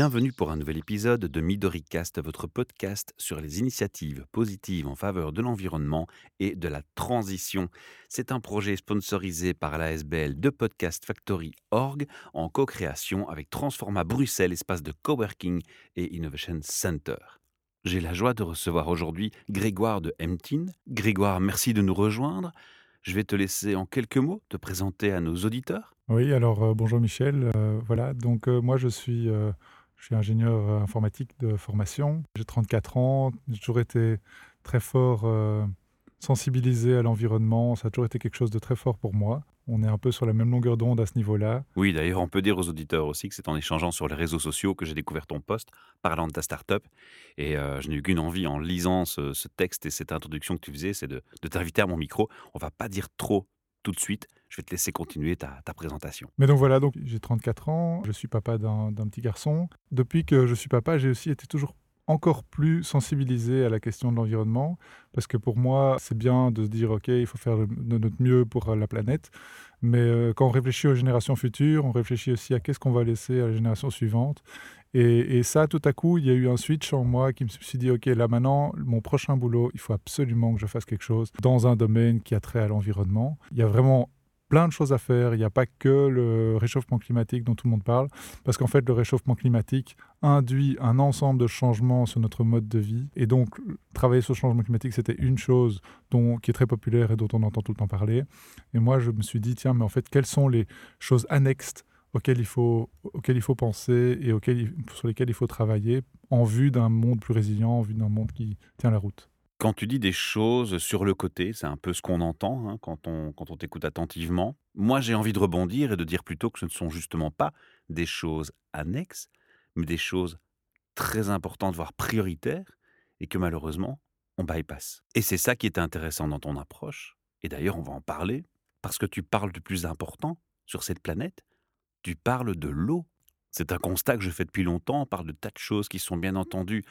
Bienvenue pour un nouvel épisode de MidoriCast, votre podcast sur les initiatives positives en faveur de l'environnement et de la transition. C'est un projet sponsorisé par l'ASBL de Podcast Factory Org en co-création avec Transforma Bruxelles, espace de coworking et Innovation Center. J'ai la joie de recevoir aujourd'hui Grégoire de Emtin. Grégoire, merci de nous rejoindre. Je vais te laisser en quelques mots te présenter à nos auditeurs. Oui, alors euh, bonjour Michel. Euh, voilà, donc euh, moi je suis, je suis ingénieur informatique de formation. J'ai 34 ans, j'ai toujours été très fort sensibilisé à l'environnement. Ça a toujours été quelque chose de très fort pour moi. On est un peu sur la même longueur d'onde à ce niveau-là. Oui, d'ailleurs, on peut dire aux auditeurs aussi que c'est en échangeant sur les réseaux sociaux que j'ai découvert ton poste parlant de ta start-up. Et je n'ai eu qu'une envie en lisant ce, texte et cette introduction que tu faisais, c'est de, de t'inviter à mon micro. On va pas dire trop tout de suite. Je vais te laisser continuer ta, présentation. Mais donc voilà, donc j'ai 34 ans, je suis papa d'un petit garçon. Depuis que je suis papa, j'ai aussi été toujours encore plus sensibilisé à la question de l'environnement, parce que pour moi, c'est bien de se dire, OK, il faut faire de notre mieux pour la planète, mais euh, quand on réfléchit aux générations futures, on réfléchit aussi à qu'est-ce qu'on va laisser à la génération suivante. Et, et, ça, tout à coup, il y a eu un switch en moi qui me suis dit, OK, là maintenant, mon prochain boulot, il faut absolument que je fasse quelque chose dans un domaine qui a trait à l'environnement. Il y a vraiment plein de choses à faire. Il n'y a pas que le réchauffement climatique dont tout le monde parle, parce qu'en fait, le réchauffement climatique induit un ensemble de changements sur notre mode de vie. Et donc, travailler sur le changement climatique, c'était une chose qui est très populaire et dont on entend tout le temps parler. Et moi, je me suis dit, tiens, mais en fait, quelles sont les choses annexes auxquelles il faut, auxquelles il faut penser et auxquelles, sur lesquelles il faut travailler en vue d'un monde plus résilient, en vue d'un monde qui tient la route? Quand tu dis des choses sur le côté, c'est un peu ce qu'on entend hein, quand on quand t'écoute attentivement. Moi, j'ai envie de rebondir et de dire plutôt que ce ne sont justement pas des choses annexes, mais des choses très importantes, voire prioritaires, et que malheureusement, on bypass. Et c'est ça qui est intéressant dans ton approche, et d'ailleurs on va en parler, parce que tu parles du plus important sur cette planète, tu parles de l'eau. C'est un constat que je fais depuis longtemps, on parle de tas de choses qui sont bien entendu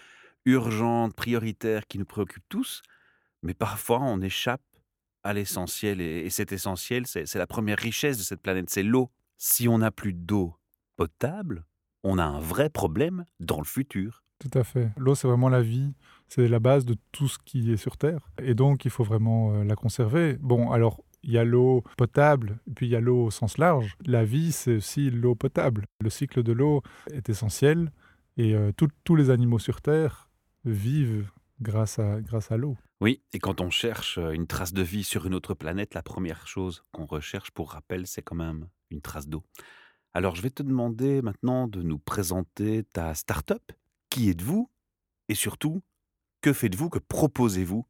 urgentes, prioritaires, qui nous préoccupent tous, mais parfois on échappe à l'essentiel. Et, cet essentiel, c'est la première richesse de cette planète, c'est l'eau. Si on n'a plus d'eau potable, on a un vrai problème dans le futur. Tout à fait. L'eau, c'est vraiment la vie, c'est la base de tout ce qui est sur Terre. Et donc, il faut vraiment euh, la conserver. Bon, alors, il y a l'eau potable, puis il y a l'eau au sens large. La vie, c'est aussi l'eau potable. Le cycle de l'eau est essentiel et euh, tous les animaux sur Terre vivent grâce à, grâce à l'eau. Oui, et quand on cherche euh, une trace de vie sur une autre planète, la première chose qu'on recherche, pour rappel, c'est quand même une trace d'eau. Alors je vais te demander maintenant de nous présenter ta start-up. Qui êtes-vous? Et surtout, que faites-vous Que proposez-vous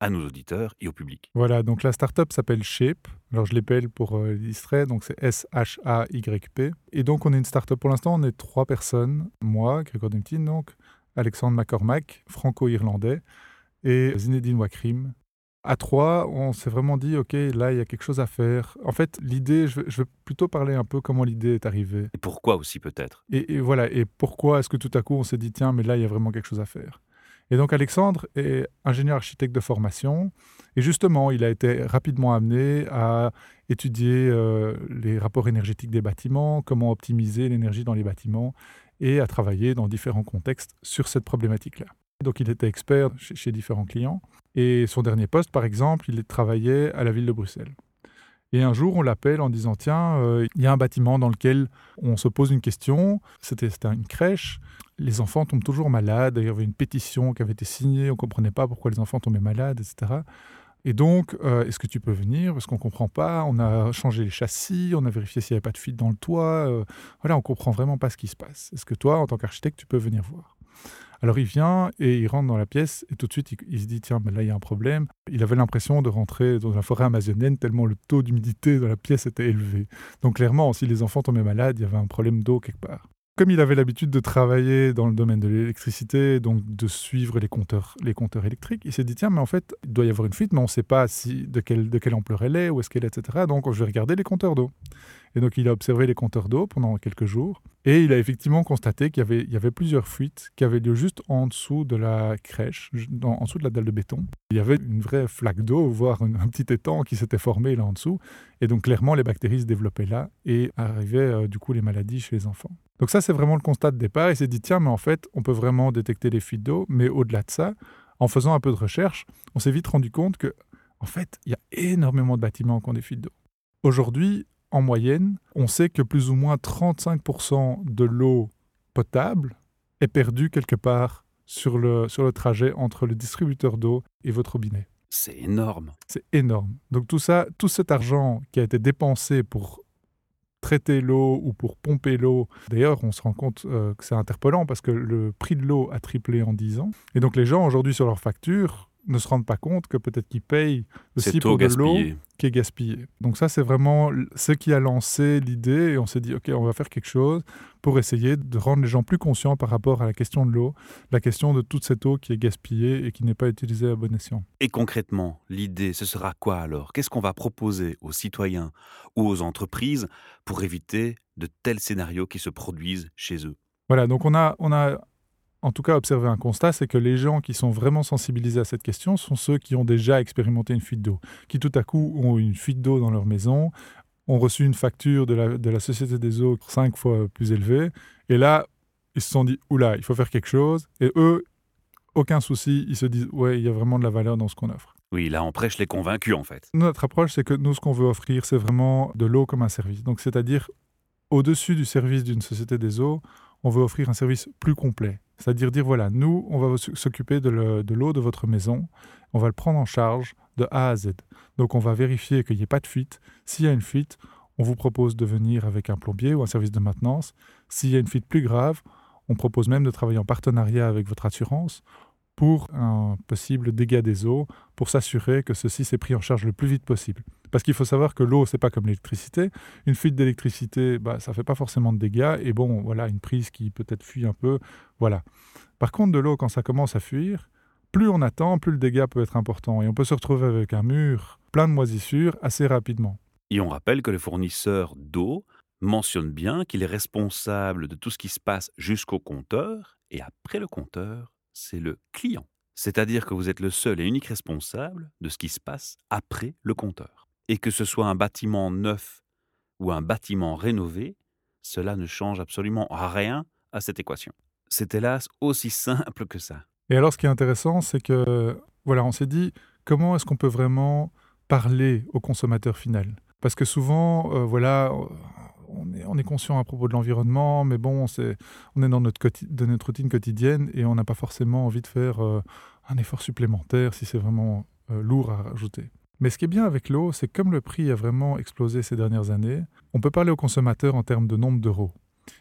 à nos auditeurs et au public? Voilà, donc la start-up s'appelle Shape. Alors je l'appelle pour euh, l'illustrer, donc c'est S-H-A-Y-P. Et donc on est une start-up pour l'instant, on est trois personnes. Moi, Grégoire Demtine, donc, Alexandre McCormack, franco-irlandais, et Zinedine Wakrim. À trois, on s'est vraiment dit, OK, là, il y a quelque chose à faire. En fait, l'idée, je, veux plutôt parler un peu comment l'idée est arrivée. Et pourquoi aussi, peut-être? Et, voilà, et pourquoi est-ce que tout à coup, on s'est dit, tiens, mais là, il y a vraiment quelque chose à faire? Et donc, Alexandre est ingénieur architecte de formation. Et justement, il a été rapidement amené à étudier euh, les rapports énergétiques des bâtiments, comment optimiser l'énergie dans les bâtiments et à travailler dans différents contextes sur cette problématique-là. Donc il était expert chez, différents clients. Et son dernier poste, par exemple, il travaillait à la ville de Bruxelles. Et un jour, on l'appelle en disant, tiens, euh, il y a un bâtiment dans lequel on se pose une question. C'était une crèche. Les enfants tombent toujours malades. Il y avait une pétition qui avait été signée. On ne comprenait pas pourquoi les enfants tombaient malades, etc. Et donc, euh, est-ce que tu peux venir? Parce qu'on ne comprend pas. On a changé les châssis, on a vérifié s'il n'y avait pas de fuite dans le toit. Euh, voilà, on ne comprend vraiment pas ce qui se passe. Est-ce que toi, en tant qu'architecte, tu peux venir voir? Alors il vient et il rentre dans la pièce et tout de suite il, se dit tiens mais là il y a un problème. Il avait l'impression de rentrer dans la forêt amazonienne tellement le taux d'humidité dans la pièce était élevé. Donc clairement si les enfants tombaient malades il y avait un problème d'eau quelque part comme il avait l'habitude de travailler dans le domaine de l'électricité, donc de suivre les compteurs, les compteurs électriques, il s'est dit tiens, mais en fait, il doit y avoir une fuite, mais on ne sait pas si, de, quelle, de quelle ampleur elle est, où est-ce qu'elle est, etc. Donc je vais regarder les compteurs d'eau. Et donc, il a observé les compteurs d'eau pendant quelques jours. Et il a effectivement constaté qu'il y avait, plusieurs fuites qui avaient lieu juste en dessous de la crèche, en dessous de la dalle de béton. Il y avait une vraie flaque d'eau, voire un, un, petit étang qui s'était formé là en dessous. Et donc, clairement, les bactéries se développaient là et arrivaient euh, du coup les maladies chez les enfants. Donc ça, c'est vraiment le constat de départ. Il s'est dit, tiens, mais en fait, on peut vraiment détecter les fuites d'eau. Mais au-delà de ça, en faisant un peu de recherche, on s'est vite rendu compte que, en fait, il y a énormément de bâtiments qui ont des fuites d'eau. Aujourd'hui, en moyenne, on sait que plus ou moins 35% de l'eau potable est perdue quelque part sur le, sur le trajet entre le distributeur d'eau et votre robinet. C'est énorme. C'est énorme. Donc tout ça, tout cet argent qui a été dépensé pour traiter l'eau ou pour pomper l'eau. D'ailleurs, on se rend compte euh, que c'est interpellant parce que le prix de l'eau a triplé en 10 ans. Et donc les gens aujourd'hui sur leur facture ne se rendent pas compte que peut-être qu'ils payent aussi pour de l'eau qui est gaspillée. Donc ça, c'est vraiment ce qui a lancé l'idée et on s'est dit, OK, on va faire quelque chose pour essayer de rendre les gens plus conscients par rapport à la question de l'eau, la question de toute cette eau qui est gaspillée et qui n'est pas utilisée à bon escient. Et concrètement, l'idée, ce sera quoi alors? Qu'est-ce qu'on va proposer aux citoyens ou aux entreprises pour éviter de tels scénarios qui se produisent chez eux? Voilà, donc on a, on a en tout cas observé un constat, c'est que les gens qui sont vraiment sensibilisés à cette question sont ceux qui ont déjà expérimenté une fuite d'eau, qui tout à coup ont une fuite d'eau dans leur maison, ont reçu une facture de la, de la Société des eaux cinq fois plus élevée, et là, ils se sont dit, oula, il faut faire quelque chose, et eux, aucun souci, ils se disent, ouais, il y a vraiment de la valeur dans ce qu'on offre. Oui, là, on prêche les convaincus, en fait. Notre approche, c'est que nous, ce qu'on veut offrir, c'est vraiment de l'eau comme un service. Donc, c'est-à-dire, au-dessus du service d'une Société des eaux, on veut offrir un service plus complet. C'est-à-dire dire, voilà, nous, on va s'occuper de l'eau de votre maison, on va le prendre en charge de A à Z. Donc on va vérifier qu'il n'y ait pas de fuite. S'il y a une fuite, on vous propose de venir avec un plombier ou un service de maintenance. S'il y a une fuite plus grave, on propose même de travailler en partenariat avec votre assurance pour un possible dégât des eaux, pour s'assurer que ceci s'est pris en charge le plus vite possible. Parce qu'il faut savoir que l'eau, c'est pas comme l'électricité. Une fuite d'électricité, bah, ça fait pas forcément de dégâts. Et bon, voilà, une prise qui peut-être fuit un peu, voilà. Par contre, de l'eau, quand ça commence à fuir, plus on attend, plus le dégât peut être important. Et on peut se retrouver avec un mur plein de moisissures assez rapidement. Et on rappelle que le fournisseur d'eau mentionne bien qu'il est responsable de tout ce qui se passe jusqu'au compteur. Et après le compteur, c'est le client. C'est-à-dire que vous êtes le seul et unique responsable de ce qui se passe après le compteur. Et que ce soit un bâtiment neuf ou un bâtiment rénové, cela ne change absolument rien à cette équation. C'est hélas aussi simple que ça. Et alors ce qui est intéressant, c'est que voilà, on s'est dit comment est-ce qu'on peut vraiment parler au consommateur final? Parce que souvent, euh, voilà, on est, conscient à propos de l'environnement, mais bon, on est dans notre, routine quotidienne et on n'a pas forcément envie de faire euh, un effort supplémentaire si c'est vraiment euh, lourd à rajouter. Mais ce qui est bien avec l'eau, c'est que comme le prix a vraiment explosé ces dernières années, on peut parler au consommateur en termes de nombre d'euros.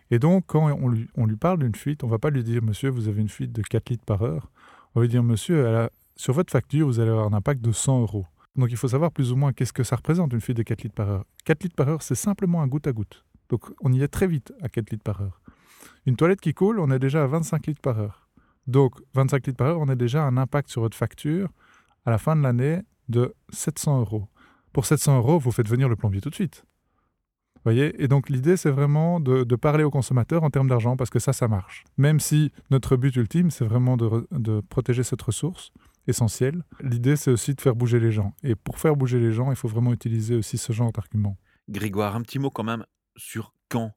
Et donc, quand on lui, on lui parle d'une fuite, on ne va pas lui dire, monsieur, vous avez une fuite de 4 litres par heure. On va lui dire, monsieur, sur votre facture, vous allez avoir un impact de 100 euros. Donc il faut savoir plus ou moins qu'est-ce que ça représente une fuite de 4 litres par heure. 4 litres par heure, c'est simplement un goutte à goutte. Donc on y est très vite à 4 litres par heure. Une toilette qui coule, on est déjà à 25 litres par heure. Donc 25 litres par heure, on a déjà un impact sur votre facture à la fin de l'année de 700 euros. Pour 700 euros, vous faites venir le plombier tout de suite. Voyez? Et donc l'idée, c'est vraiment de, parler aux consommateurs en termes d'argent, parce que ça, ça marche. Même si notre but ultime, c'est vraiment de protéger cette ressource, essentiel. L'idée, c'est aussi de faire bouger les gens. Et pour faire bouger les gens, il faut vraiment utiliser aussi ce genre d'argument. Grégoire, un petit mot quand même sur quand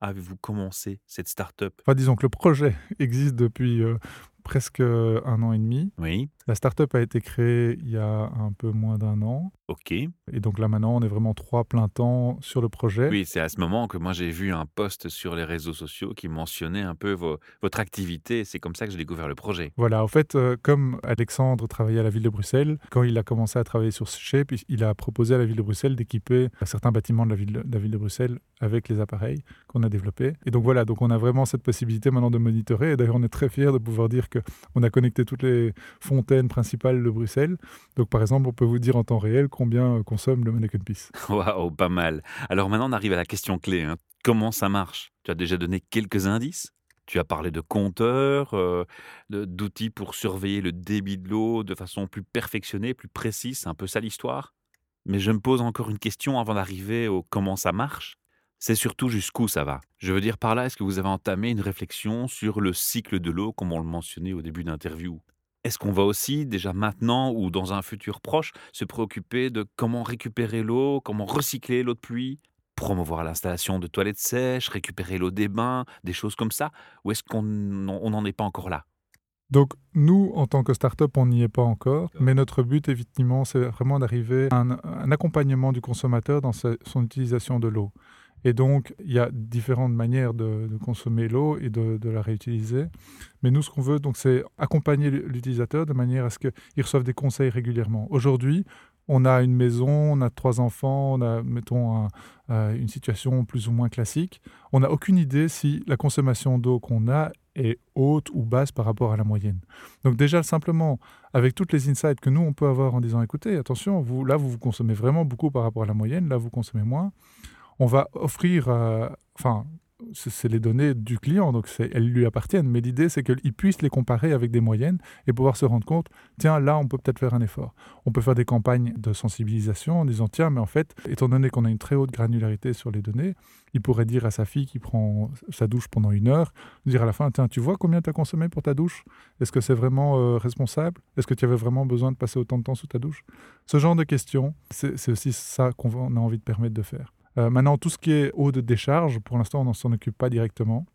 avez-vous commencé cette start-up? Enfin, Disons que le projet existe depuis euh, presque un an et demi. Oui. La start-up a été créée il y a un peu moins d'un an. Ok. Et donc là maintenant, on est vraiment trois plein temps sur le projet. Oui, c'est à ce moment que moi j'ai vu un post sur les réseaux sociaux qui mentionnait un peu votre activité. C'est comme ça que j'ai découvert le projet. Voilà, en fait, euh, comme Alexandre travaillait à la ville de Bruxelles, quand il a commencé à travailler sur Shape, il a proposé à la ville de Bruxelles d'équiper certains bâtiments de la, ville de la ville de Bruxelles avec les appareils qu'on a développés. Et donc voilà, donc on a vraiment cette possibilité maintenant de monitorer. Et d'ailleurs, on est très fiers de pouvoir dire qu'on a connecté toutes les fontaines principales de Bruxelles. Donc par exemple, on peut vous dire en temps réel combien consomme le Mannequin Peace. Waouh, pas mal. Alors maintenant, on arrive à la question clé. Hein. Comment ça marche? Tu as déjà donné quelques indices? Tu as parlé de compteurs, euh, d'outils pour surveiller le débit de l'eau de façon plus perfectionnée, plus précise? Un peu ça l'histoire. Mais je me pose encore une question avant d'arriver au comment ça marche. C'est surtout jusqu'où ça va. Je veux dire par là, est-ce que vous avez entamé une réflexion sur le cycle de l'eau, comme on le mentionnait au début d'interview? Est-ce qu'on va aussi, déjà maintenant ou dans un futur proche, se préoccuper de comment récupérer l'eau, comment recycler l'eau de pluie? Promouvoir l'installation de toilettes sèches, récupérer l'eau des bains, des choses comme ça? Ou est-ce qu'on n'en est pas encore là? Donc nous, en tant que start-up, on n'y est pas encore, mais notre but, effectivement, c'est vraiment d'arriver à un, accompagnement du consommateur dans son utilisation de l'eau. Et donc, il y a différentes manières de, consommer l'eau et de, la réutiliser. Mais nous, ce qu'on veut, donc, c'est accompagner l'utilisateur de manière à ce qu'il reçoive des conseils régulièrement. Aujourd'hui, on a une maison, on a trois enfants, on a, mettons, une situation plus ou moins classique. On n'a aucune idée si la consommation d'eau qu'on a est haute ou basse par rapport à la moyenne. Donc déjà, simplement, avec toutes les insights que nous, on peut avoir en disant, écoutez, attention, là, vous, vous consommez vraiment beaucoup par rapport à la moyenne, là, vous consommez moins on va offrir, euh, enfin, c'est les données du client, donc elles lui appartiennent. Mais l'idée, c'est qu'il puisse les comparer avec des moyennes et pouvoir se rendre compte, tiens, là, on peut peut-être faire un effort. On peut faire des campagnes de sensibilisation en disant, tiens, mais en fait, étant donné qu'on a une très haute granularité sur les données, il pourrait dire à sa fille qui prend sa douche pendant une heure, dire à la fin, tiens, tu vois combien tu as consommé pour ta douche? Est-ce que c'est vraiment euh, responsable? Est-ce que tu avais vraiment besoin de passer autant de temps sous ta douche? Ce genre de questions, c'est aussi ça qu'on a envie de permettre de faire. Euh, maintenant, tout ce qui est eau de décharge, pour l'instant, on ne s'en occupe pas directement,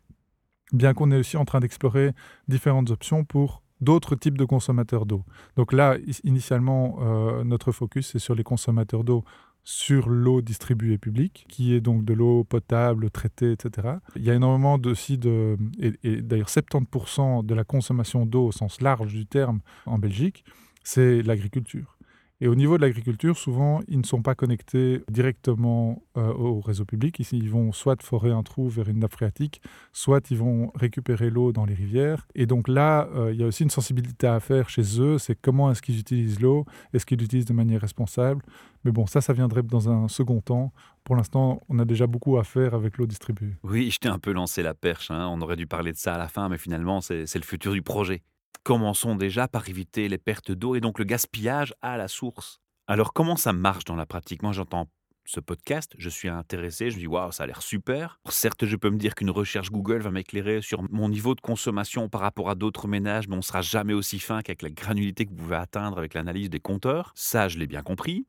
bien qu'on est aussi en train d'explorer différentes options pour d'autres types de consommateurs d'eau. Donc là, initialement, euh, notre focus est sur les consommateurs d'eau sur l'eau distribuée publique, qui est donc de l'eau potable, traitée, etc. Il y a énormément aussi de... Et, et d'ailleurs 70% de la consommation d'eau au sens large du terme en Belgique, c'est l'agriculture. Et au niveau de l'agriculture, souvent, ils ne sont pas connectés directement euh, au réseau public. Ici, ils vont soit forer un trou vers une nappe phréatique, soit ils vont récupérer l'eau dans les rivières. Et donc là, euh, il y a aussi une sensibilité à faire chez eux. C'est comment est-ce qu'ils utilisent l'eau Est-ce qu'ils l'utilisent de manière responsable Mais bon, ça, ça viendrait dans un second temps. Pour l'instant, on a déjà beaucoup à faire avec l'eau distribuée. Oui, je t'ai un peu lancé la perche. Hein. On aurait dû parler de ça à la fin, mais finalement, c'est le futur du projet. Commençons déjà par éviter les pertes d'eau et donc le gaspillage à la source. Alors comment ça marche dans la pratique? Moi j'entends ce podcast, je suis intéressé, je me dis waouh, ça a l'air super. Certes, je peux me dire qu'une recherche Google va m'éclairer sur mon niveau de consommation par rapport à d'autres ménages, mais on sera jamais aussi fin qu'avec la granulité que vous pouvez atteindre avec l'analyse des compteurs. Ça, je l'ai bien compris.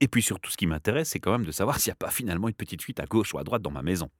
Et puis surtout, ce qui m'intéresse, c'est quand même de savoir s'il n'y a pas finalement une petite fuite à gauche ou à droite dans ma maison.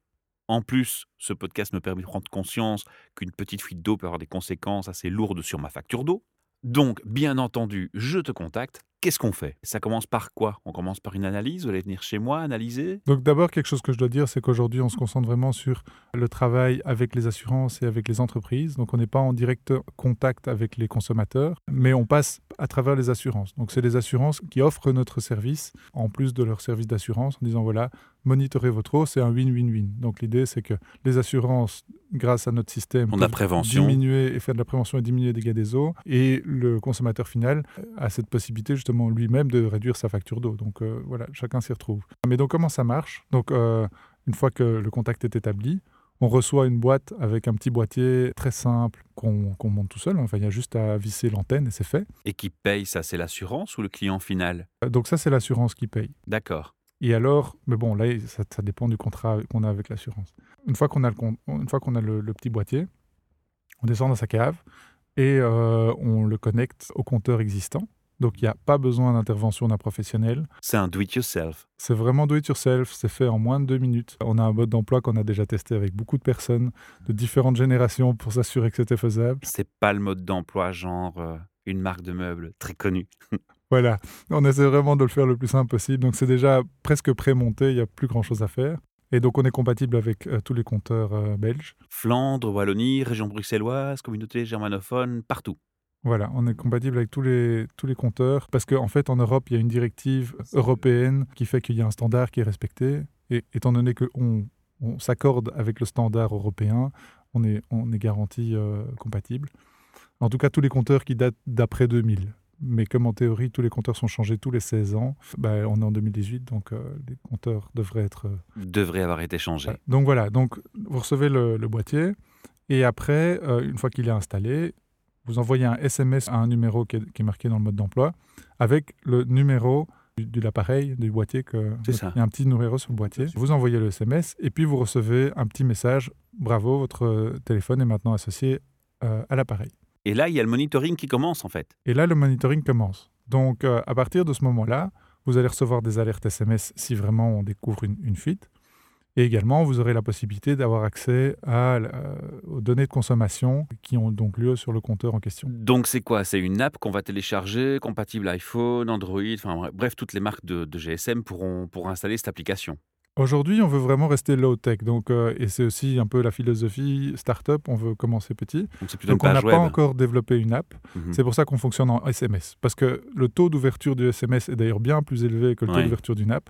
En plus, ce podcast me permet de prendre conscience qu'une petite fuite d'eau peut avoir des conséquences assez lourdes sur ma facture d'eau. Donc, bien entendu, je te contacte Qu'est-ce qu'on fait? Ça commence par quoi? On commence par une analyse? Vous allez venir chez moi analyser? Donc d'abord, quelque chose que je dois dire, c'est qu'aujourd'hui, on se concentre vraiment sur le travail avec les assurances et avec les entreprises. Donc on n'est pas en direct contact avec les consommateurs, mais on passe à travers les assurances. Donc c'est les assurances qui offrent notre service en plus de leur service d'assurance en disant voilà, monitorer votre eau, c'est un win-win-win. Donc l'idée, c'est que les assurances, grâce à notre système, a prévention. diminuer et faire de la prévention et diminuer les dégâts des eaux. Et le consommateur final a cette possibilité justement lui-même de réduire sa facture d'eau. Donc euh, voilà, chacun s'y retrouve. Mais donc comment ça marche? Donc euh, une fois que le contact est établi, on reçoit une boîte avec un petit boîtier très simple qu'on monte tout seul. Enfin, il y a juste à visser l'antenne et c'est fait. Et qui paye ça C'est l'assurance ou le client final? Euh, Donc ça, c'est l'assurance qui paye. D'accord. Et alors, mais bon, là, ça, dépend du contrat qu'on a avec l'assurance. Une fois qu'on a, le, une fois qu'on a le, petit boîtier, on descend dans sa cave et on le connecte au compteur existant. Donc il n'y a pas besoin d'intervention d'un professionnel. C'est un do-it-yourself. C'est vraiment do-it-yourself, c'est fait en moins de deux minutes. On a un mode d'emploi qu'on a déjà testé avec beaucoup de personnes de différentes générations pour s'assurer que c'était faisable. C'est pas le mode d'emploi genre euh, une marque de meubles très connue. voilà, on essaie vraiment de le faire le plus simple possible. Donc c'est déjà presque pré-monté, il n'y a plus grand-chose à faire. Et donc on est compatible avec euh, tous les compteurs euh, belges. Flandre, Wallonie, région bruxelloise, communauté germanophone, partout. Voilà, on est compatible avec tous les, tous les compteurs parce qu'en fait, en Europe, il y a une directive européenne qui fait qu'il y a un standard qui est respecté. Et étant donné qu'on on, s'accorde avec le standard européen, on est, on est garanti euh, compatible. En tout cas, tous les compteurs qui datent d'après 2000. Mais comme en théorie, tous les compteurs sont changés tous les 16 ans, bah, on est en 2018, donc euh, les compteurs devraient être... Euh, devraient avoir été changés. Donc voilà, donc vous recevez le, le boîtier, et après, une fois qu'il est installé, vous envoyez un SMS à un numéro qui est, marqué dans le mode d'emploi avec le numéro de l'appareil, du boîtier. Que, C'est ça. Il y a un petit numéro sur le boîtier. Vous envoyez le SMS et puis vous recevez un petit message. Bravo, votre euh, téléphone est maintenant associé euh, à l'appareil. Et là, il y a le monitoring qui commence en fait. Et là, le monitoring commence. Donc, euh, à partir de ce moment-là, vous allez recevoir des alertes SMS si vraiment on découvre une, une fuite. Et également, vous aurez la possibilité d'avoir accès à, euh, aux données de consommation qui ont donc lieu sur le compteur en question. Donc c'est quoi? C'est une app qu'on va télécharger, compatible iPhone, Android, enfin bref, toutes les marques de, de GSM pourront, pourront installer cette application. Aujourd'hui, on veut vraiment rester low-tech. Donc, euh, et c'est aussi un peu la philosophie startup. On veut commencer petit. Donc on n'a pas encore développé une app. Mhm. C'est pour ça qu'on fonctionne en SMS. Parce que le taux d'ouverture du SMS est d'ailleurs bien plus élevé que le taux d'ouverture d'une app.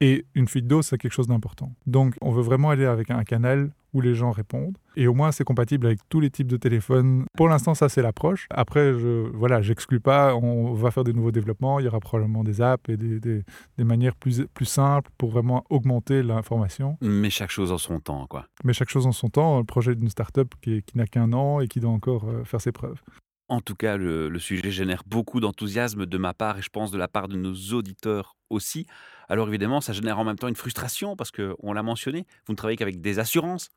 Et une fuite d'eau, c'est quelque chose d'important. Donc, on veut vraiment aller avec un canal où les gens répondent. Et au moins, c'est compatible avec tous les types de téléphones. Pour l'instant, ça, c'est l'approche. Après, je voilà, j'exclus pas. On va faire des nouveaux développements. Il y aura probablement des apps et des, des- des manières plus, plus simples pour vraiment augmenter l'information. Mais chaque chose en son temps, quoi. Mais chaque chose en son temps. Le projet d'une start-up qui, qui n'a qu'un an et qui doit encore euh, faire ses preuves. En tout cas, le, le sujet génère beaucoup d'enthousiasme de ma part et je pense de la part de nos auditeurs aussi. Alors évidemment, ça génère en même temps une frustration parce que, on l'a mentionné, vous ne travaillez qu'avec des assurances.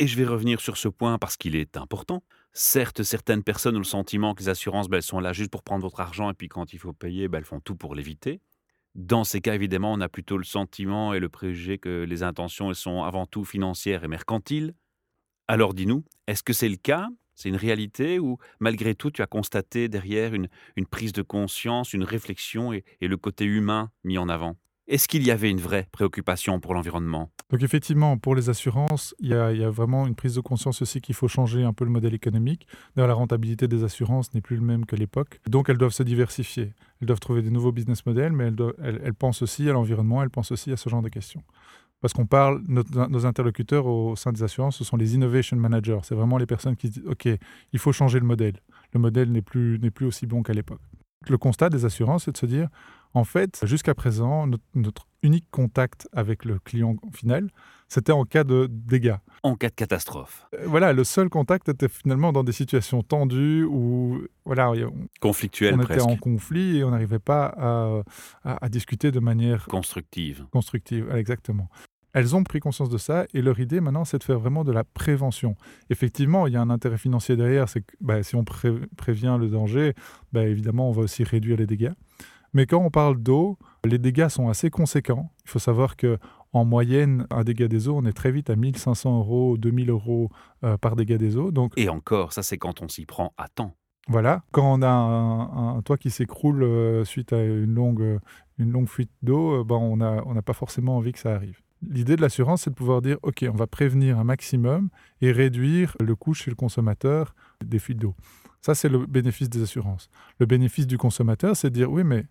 Et je vais revenir sur ce point parce qu'il est important. Certes, certaines personnes ont le sentiment que les assurances, ben, elles sont là juste pour prendre votre argent et puis quand il faut payer, ben, elles font tout pour l'éviter. Dans ces cas, évidemment, on a plutôt le sentiment et le préjugé que les intentions elles sont avant tout financières et mercantiles. Alors dis-nous, est-ce que c'est le cas? C'est une réalité ou malgré tout tu as constaté derrière une, prise de conscience, une réflexion et, le côté humain mis en avant? Est-ce qu'il y avait une vraie préoccupation pour l'environnement? Donc effectivement, pour les assurances, il y, a, vraiment une prise de conscience aussi qu'il faut changer un peu le modèle économique. La rentabilité des assurances n'est plus le même que l'époque. Donc elles doivent se diversifier. Elles doivent trouver des nouveaux business models, mais elles pensent aussi à l'environnement, elles pensent aussi à ce genre de questions. Parce qu'on parle, nos interlocuteurs au sein des assurances, ce sont les innovation managers. C'est vraiment les personnes qui se disent, OK, il faut changer le modèle. Le modèle n'est plus, n'est plus aussi bon qu'à l'époque. Le constat des assurances, c'est de se dire, en fait, jusqu'à présent, notre, notre unique contact avec le client final, c'était en cas de dégâts. En cas de catastrophe, Euh, Voilà, le seul contact était finalement dans des situations tendues où voilà, on, conflictuelle on était presque, en conflit et on n'arrivait pas à, à- à discuter de manière constructive. constructive. Exactement. Elles ont pris conscience de ça et leur idée maintenant, c'est de faire vraiment de la prévention. Effectivement, il y a un intérêt financier derrière, c'est que bah, si on pré- prévient le danger, bah, évidemment, on va aussi réduire les dégâts. Mais quand on parle d'eau, les dégâts sont assez conséquents. Il faut savoir que en moyenne, un dégât des eaux, on est très vite à 1500 euros, 2000 euros euh, par dégât des eaux. Donc Et encore, ça c'est quand on s'y prend à temps. voilà, quand on a un, un toit qui s'écroule euh, suite à une longue, euh, une longue fuite d'eau, euh, ben, on n'a on n'a pas forcément envie que ça arrive. L'idée de l'assurance, c'est de pouvoir dire, OK, on va prévenir un maximum et réduire le coût chez le consommateur des fuites d'eau. Ça, c'est le bénéfice des assurances. Le bénéfice du consommateur, c'est de dire, oui, mais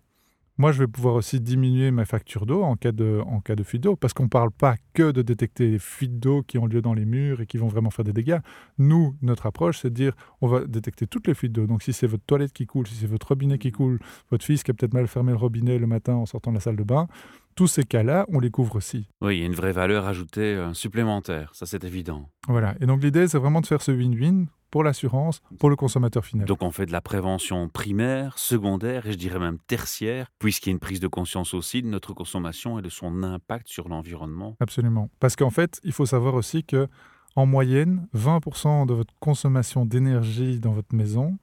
moi, je vais pouvoir aussi diminuer ma facture d'eau en cas de, en cas de fuite d'eau, parce qu'on ne parle pas que de détecter les fuites d'eau qui ont lieu dans les murs et qui vont vraiment faire des dégâts. Nous, notre approche, c'est de dire, on va détecter toutes les fuites d'eau. Donc, si c'est votre toilette qui coule, si c'est votre robinet qui coule, votre fils qui a peut-être mal fermé le robinet le matin en sortant de la salle de bain, tous ces cas-là, on les couvre aussi. Oui, il y a une vraie valeur ajoutée euh, supplémentaire, ça c'est évident. Voilà. Et donc, l'idée, c'est vraiment de faire ce win-win pour l'assurance, pour le consommateur final. Donc on fait de la prévention primaire, secondaire et je dirais même tertiaire, puisqu'il y a une prise de conscience aussi de notre consommation et de son impact sur l'environnement. Absolument. Parce qu'en fait, il faut savoir aussi que en moyenne, 20% de votre consommation d'énergie dans votre maison,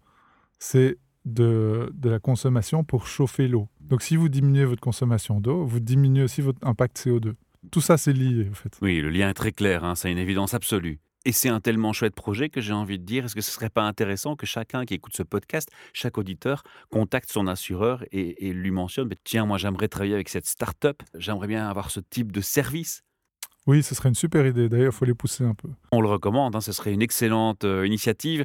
c'est de, de la consommation pour chauffer l'eau. Donc si vous diminuez votre consommation d'eau, vous diminuez aussi votre impact CO2. Tout ça, c'est lié, en fait. Oui, le lien est très clair, hein, c'est une évidence absolue. Et c'est un tellement chouette projet que j'ai envie de dire, est-ce que ce serait pas intéressant que chacun qui écoute ce podcast, chaque auditeur, contacte son assureur et, et lui mentionne, Mais tiens, moi j'aimerais travailler avec cette start-up, j'aimerais bien avoir ce type de service. Oui, ce serait une super idée. D'ailleurs, il faut les pousser un peu. On le recommande, hein, ce serait une excellente euh, initiative,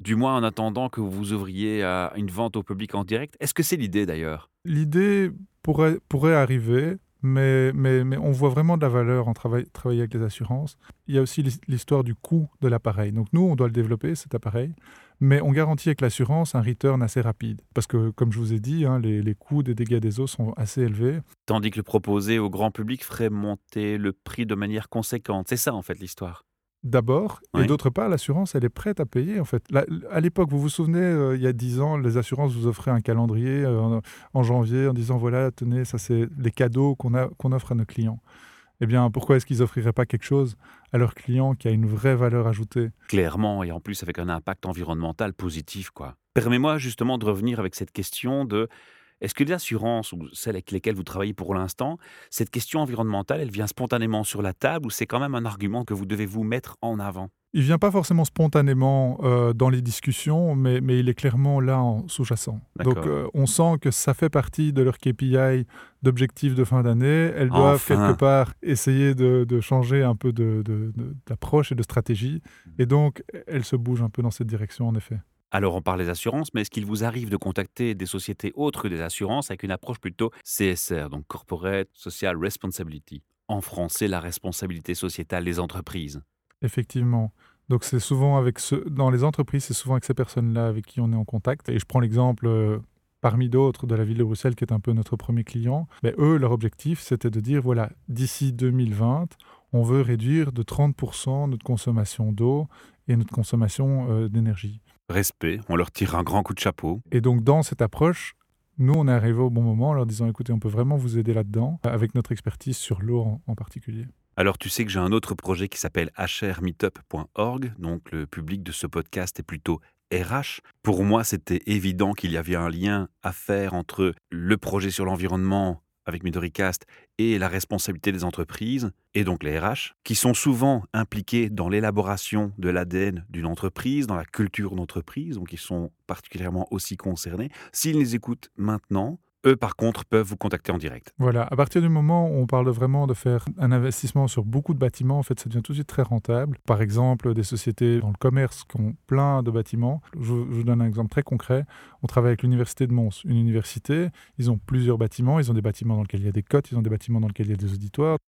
du moins en attendant que vous ouvriez à une vente au public en direct. Est-ce que c'est l'idée d'ailleurs? L'idée pourrait, pourrait arriver, mais, mais, mais on voit vraiment de la valeur en travail, travailler avec les assurances. Il y a aussi l'his- l'histoire du coût de l'appareil. Donc nous, on doit le développer, cet appareil, mais on garantit avec l'assurance un return assez rapide. Parce que, comme je vous ai dit, hein, les, les coûts des dégâts des eaux sont assez élevés. Tandis que le proposer au grand public ferait monter le prix de manière conséquente. C'est ça en fait l'histoire. D'abord, et d'autre part, l'assurance, elle est prête à payer. En fait, La- à l'époque, vous vous souvenez, euh, il y a 10 ans, les assurances vous offraient un calendrier euh, en, janvier en disant voilà, tenez, ça c'est les cadeaux qu'on offre à nos clients. Eh bien, pourquoi est-ce qu'ils offriraient pas quelque chose à leurs clients qui a une vraie valeur ajoutée? Clairement, et en plus avec un impact environnemental positif, quoi. Permets-moi justement de revenir avec cette question de est-ce que les assurances ou celles avec lesquelles vous travaillez pour l'instant, cette question environnementale, elle vient spontanément sur la table ou c'est quand même un argument que vous devez vous mettre en avant? Il vient pas forcément spontanément euh, dans les discussions, mais, mais il est clairement là en sous-jacent. Donc euh, on sent que ça fait partie de leur KPI d'objectifs de fin d'année. Elles doivent Enfin. quelque part essayer de, de changer un peu de- de- de- d'approche et de stratégie. Et donc elles se bougent un peu dans cette direction, en effet. Alors on parle des assurances, mais est-ce qu'il vous arrive de contacter des sociétés autres que des assurances avec une approche plutôt CSR, donc Corporate Social Responsibility? En français, la responsabilité sociétale des entreprises. Effectivement. Donc c'est souvent avec ce, dans les entreprises, c'est souvent avec ces personnes-là avec qui on est en contact. Et je prends l'exemple euh, parmi d'autres de la ville de Bruxelles qui est un peu notre premier client. Mais eux, leur objectif, c'était de dire voilà, d'ici 2020, on veut réduire de 30% notre consommation d'eau et notre consommation euh, d'énergie. Respect, on leur tire un grand coup de chapeau. Et donc dans cette approche, nous, on est arrivé au bon moment en leur disant écoutez, on peut vraiment vous aider là-dedans, avec notre expertise sur l'eau en- en particulier. Alors tu sais que j'ai un autre projet qui s'appelle hrmeetup.org, donc le public de ce podcast est plutôt RH. Pour moi, c'était évident qu'il y avait un lien à faire entre le projet sur l'environnement avec Midoricast et la responsabilité des entreprises, et donc les RH, qui sont souvent impliqués dans l'élaboration de l'ADN d'une entreprise, dans la culture d'entreprise, donc ils sont particulièrement aussi concernés. S'ils les écoutent maintenant, eux par contre peuvent vous contacter en direct. Voilà, à partir du moment où on parle vraiment de faire un investissement sur beaucoup de bâtiments, en fait, ça devient tout de suite très rentable. Par exemple, des sociétés dans le commerce qui ont plein de bâtiments. Je, vous donne un exemple très concret. On travaille avec l'université de Mons. Une université, ils ont plusieurs bâtiments. Ils ont des bâtiments dans lesquels il y a des cotes, ils ont des bâtiments dans lesquels il y a des auditoires.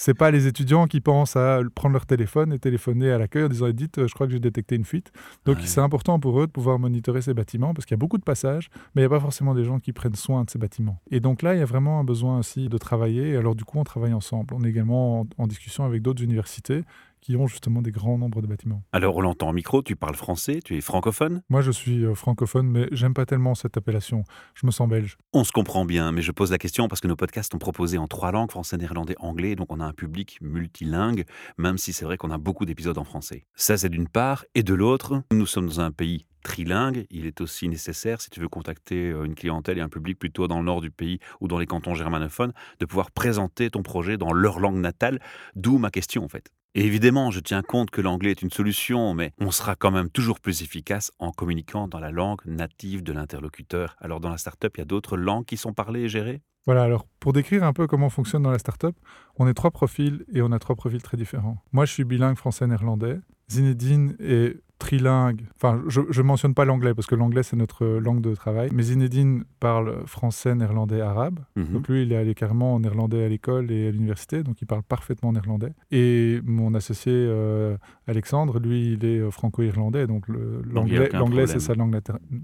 C'est pas les étudiants qui pensent à prendre leur téléphone et téléphoner à l'accueil en disant dites, je crois que j'ai détecté une fuite. Donc Ouais. c'est important pour eux de pouvoir monitorer ces bâtiments parce qu'il y a beaucoup de passages, mais il n'y a pas forcément des gens qui prennent soin de ces bâtiments. Et donc là, il y a vraiment un besoin aussi de travailler. Alors du coup, on travaille ensemble. On est également en, en discussion avec d'autres universités qui ont justement des grands nombres de bâtiments. Alors on l'entend au micro, tu parles français, tu es francophone? Moi, je suis euh, francophone, mais j'aime pas tellement cette appellation. Je me sens belge. On se comprend bien, mais je pose la question parce que nos podcasts sont proposés en trois langues, français, néerlandais, anglais, donc on a un public multilingue, même si c'est vrai qu'on a beaucoup d'épisodes en français. Ça, c'est d'une part. Et de l'autre, nous sommes dans un pays trilingue. Il est aussi nécessaire, si tu veux contacter euh, une clientèle et un public plutôt dans le nord du pays ou dans les cantons germanophones, de pouvoir présenter ton projet dans leur langue natale, d'où ma question en fait. Évidemment, je tiens compte que l'anglais est une solution, mais on sera quand même toujours plus efficace en communiquant dans la langue native de l'interlocuteur. Alors dans la startup, il y a d'autres langues qui sont parlées et gérées? Voilà, alors pour décrire un peu comment fonctionne dans la startup, on est trois profils et on a trois profils très différents. Moi, je suis bilingue français-néerlandais. Zinedine est trilingue. Enfin, je ne mentionne pas l'anglais parce que l'anglais, c'est notre langue de travail. Mais Zinedine parle français, néerlandais, arabe. Mhm. Donc lui, il est allé carrément en néerlandais à l'école et à l'université, donc il parle parfaitement néerlandais. Et mon associé euh, Alexandre, lui, il est euh, franco-irlandais, donc l'anglais, c'est sa langue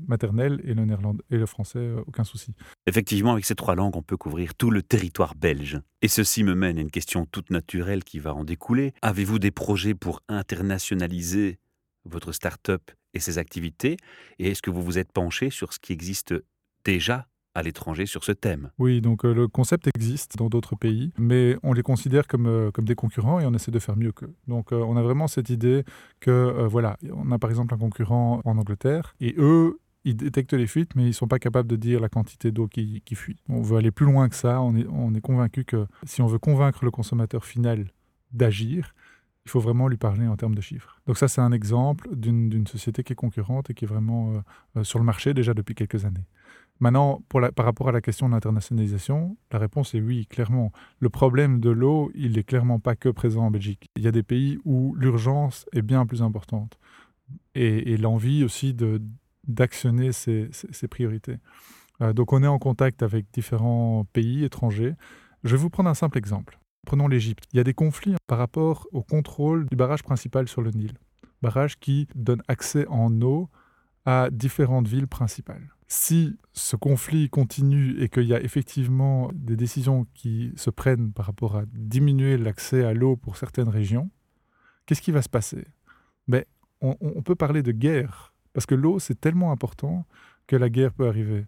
maternelle et le néerlandais et le français, euh, aucun souci. Effectivement, avec ces trois langues, on peut couvrir tout le territoire belge. Et ceci me mène à une question toute naturelle qui va en découler. Avez-vous des projets pour internationaliser votre start-up et ses activités Et est-ce que vous vous êtes penché sur ce qui existe déjà à l'étranger sur ce thème? Oui, donc euh, le concept existe dans d'autres pays, mais on les considère comme, euh, comme des concurrents et on essaie de faire mieux qu'eux. Donc euh, on a vraiment cette idée que, voilà, on a par exemple un concurrent en Angleterre et eux, ils détectent les fuites, mais ils ne sont pas capables de dire la quantité d'eau qui, fuit. On veut aller plus loin que ça. On est convaincu que si on veut convaincre le consommateur final d'agir, il faut vraiment lui parler en termes de chiffres. Donc ça, c'est un exemple d'une société qui est concurrente et qui est vraiment euh, euh, sur le marché déjà depuis quelques années. Maintenant, par rapport à la question de l'internationalisation, la réponse est oui, clairement. Le problème de l'eau, il n'est clairement pas que présent en Belgique. Il y a des pays où l'urgence est bien plus importante et, l'envie aussi d'actionner ces priorités. Euh, donc on est en contact avec différents pays étrangers. Je vais vous prendre un simple exemple. Prenons l'Égypte. Il y a des conflits par rapport au contrôle du barrage principal sur le Nil. Barrage qui donne accès en eau à différentes villes principales. Si ce conflit continue et qu'il y a effectivement des décisions qui se prennent par rapport à diminuer l'accès à l'eau pour certaines régions, qu'est-ce qui va se passer? Mais on, on peut parler de guerre, parce que l'eau, c'est tellement important que la guerre peut arriver.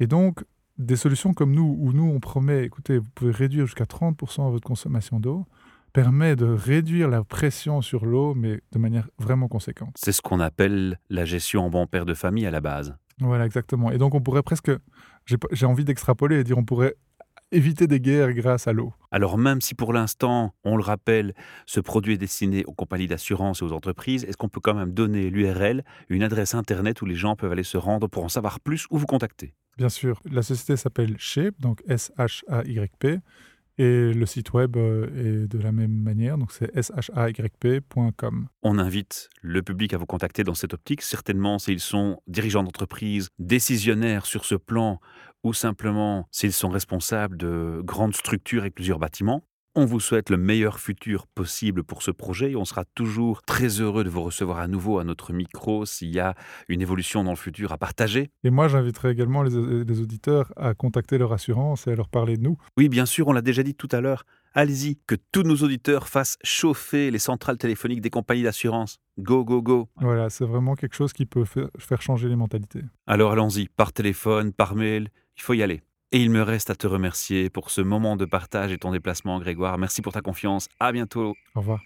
Et donc, des solutions comme nous, où nous, on promet, écoutez, vous pouvez réduire jusqu'à 30% votre consommation d'eau, permet de réduire la pression sur l'eau, mais de manière vraiment conséquente. C'est ce qu'on appelle la gestion en bon père de famille à la base. Voilà, exactement. Et donc, on pourrait presque, j'ai envie d'extrapoler et dire, on pourrait éviter des guerres grâce à l'eau. Alors même si pour l'instant, on le rappelle, ce produit est destiné aux compagnies d'assurance et aux entreprises, est-ce qu'on peut quand même donner l'URL, une adresse Internet où les gens peuvent aller se rendre pour en savoir plus ou vous contacter? Bien sûr, la société s'appelle Shape, donc S-H-A-Y-P, et le site web euh, est de la même manière, donc c'est shayp.com. On invite le public à vous contacter dans cette optique, certainement s'ils sont dirigeants d'entreprise, décisionnaires sur ce plan, ou simplement s'ils sont responsables de grandes structures avec plusieurs bâtiments. On vous souhaite le meilleur futur possible pour ce projet et on sera toujours très heureux de vous recevoir à nouveau à notre micro s'il y a une évolution dans le futur à partager. Et moi, j'inviterai également les, auditeurs à contacter leur assurance et à leur parler de nous. Oui, bien sûr, on l'a déjà dit tout à l'heure. Allez-y, que tous nos auditeurs fassent chauffer les centrales téléphoniques des compagnies d'assurance. Go, go, go. Voilà, c'est vraiment quelque chose qui peut faire changer les mentalités. Alors allons-y, par téléphone, par mail, il faut y aller. Et il me reste à te remercier pour ce moment de partage et ton déplacement, Grégoire. Merci pour ta confiance. À bientôt. Au revoir.